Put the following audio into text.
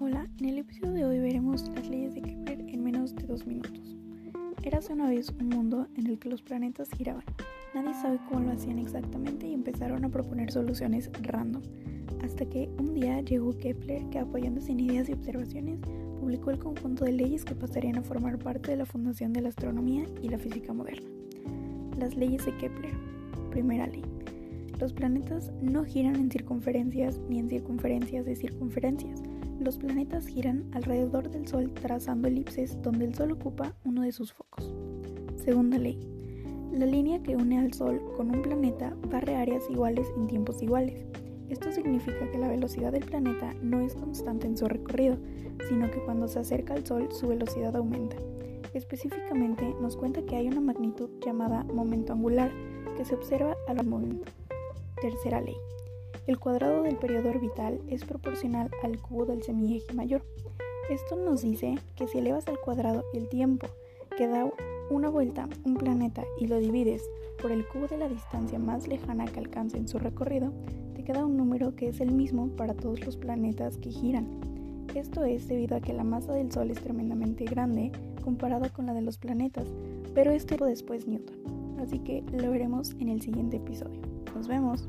Hola, en el episodio de hoy veremos las leyes de Kepler en menos de dos minutos. Érase una vez un mundo en el que los planetas giraban. Nadie sabe cómo lo hacían exactamente y empezaron a proponer soluciones random. Hasta que un día llegó Kepler que apoyándose en ideas y observaciones publicó el conjunto de leyes que pasarían a formar parte de la fundación de la astronomía y la física moderna. Las leyes de Kepler. Primera ley. Los planetas no giran en circunferencias ni en circunferencias de circunferencias los planetas giran alrededor del Sol trazando elipses donde el Sol ocupa uno de sus focos. Segunda ley. La línea que une al Sol con un planeta barre áreas iguales en tiempos iguales. Esto significa que la velocidad del planeta no es constante en su recorrido, sino que cuando se acerca al Sol su velocidad aumenta. Específicamente nos cuenta que hay una magnitud llamada momento angular que se observa al momento. Tercera ley. El cuadrado del periodo orbital es proporcional al cubo del semieje mayor. Esto nos dice que si elevas al cuadrado el tiempo que da una vuelta un planeta y lo divides por el cubo de la distancia más lejana que alcance en su recorrido, te queda un número que es el mismo para todos los planetas que giran. Esto es debido a que la masa del Sol es tremendamente grande comparada con la de los planetas, pero esto después Newton. Así que lo veremos en el siguiente episodio. Nos vemos.